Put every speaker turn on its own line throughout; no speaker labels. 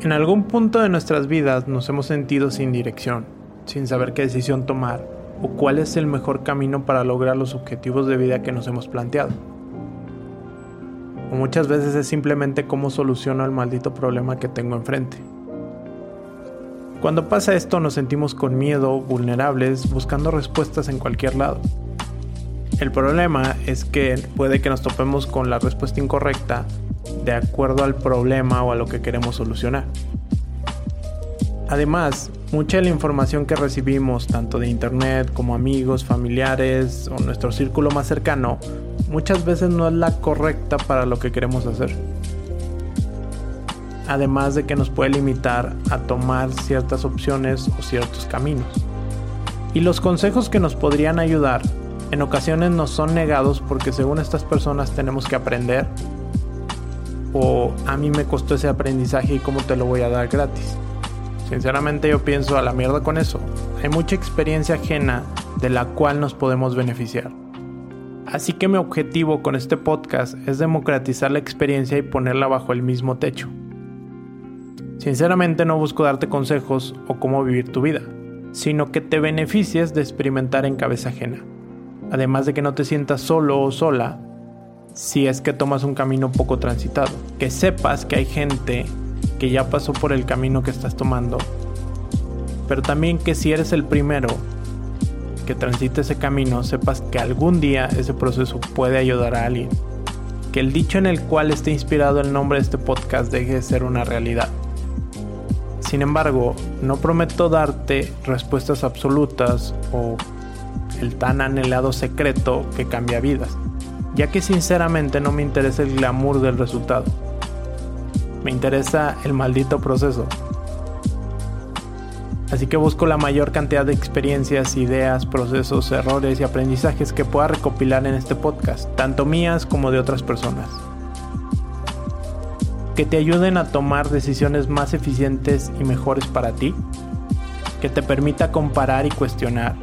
En algún punto de nuestras vidas nos hemos sentido sin dirección, sin saber qué decisión tomar o cuál es el mejor camino para lograr los objetivos de vida que nos hemos planteado. O muchas veces es simplemente cómo soluciono el maldito problema que tengo enfrente. Cuando pasa esto nos sentimos con miedo, vulnerables, buscando respuestas en cualquier lado. El problema es que puede que nos topemos con la respuesta incorrecta de acuerdo al problema o a lo que queremos solucionar. Además, mucha de la información que recibimos, tanto de internet como amigos, familiares o nuestro círculo más cercano, muchas veces no es la correcta para lo que queremos hacer. Además de que nos puede limitar a tomar ciertas opciones o ciertos caminos. Y los consejos que nos podrían ayudar en ocasiones nos son negados porque según estas personas tenemos que aprender o a mí me costó ese aprendizaje y cómo te lo voy a dar gratis. Sinceramente yo pienso a la mierda con eso. Hay mucha experiencia ajena de la cual nos podemos beneficiar. Así que mi objetivo con este podcast es democratizar la experiencia y ponerla bajo el mismo techo. Sinceramente no busco darte consejos o cómo vivir tu vida, sino que te beneficies de experimentar en cabeza ajena. Además de que no te sientas solo o sola si es que tomas un camino poco transitado. Que sepas que hay gente que ya pasó por el camino que estás tomando. Pero también que si eres el primero que transite ese camino, sepas que algún día ese proceso puede ayudar a alguien. Que el dicho en el cual esté inspirado el nombre de este podcast deje de ser una realidad. Sin embargo, no prometo darte respuestas absolutas o el tan anhelado secreto que cambia vidas ya que sinceramente no me interesa el glamour del resultado. Me interesa el maldito proceso. Así que busco la mayor cantidad de experiencias, ideas, procesos, errores y aprendizajes que pueda recopilar en este podcast, tanto mías como de otras personas. Que te ayuden a tomar decisiones más eficientes y mejores para ti. Que te permita comparar y cuestionar.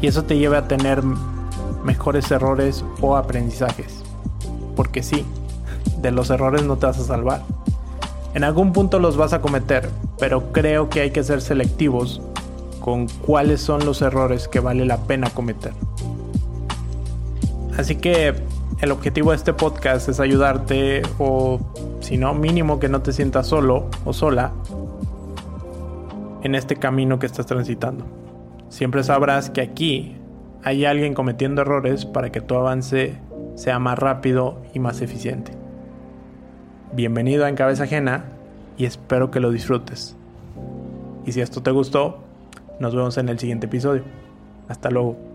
Y eso te lleve a tener mejores errores o aprendizajes. Porque sí, de los errores no te vas a salvar. En algún punto los vas a cometer, pero creo que hay que ser selectivos con cuáles son los errores que vale la pena cometer. Así que el objetivo de este podcast es ayudarte o si no mínimo que no te sientas solo o sola en este camino que estás transitando. Siempre sabrás que aquí hay alguien cometiendo errores para que tu avance sea más rápido y más eficiente. Bienvenido a En Cabeza Ajena y espero que lo disfrutes. Y si esto te gustó, nos vemos en el siguiente episodio. Hasta luego.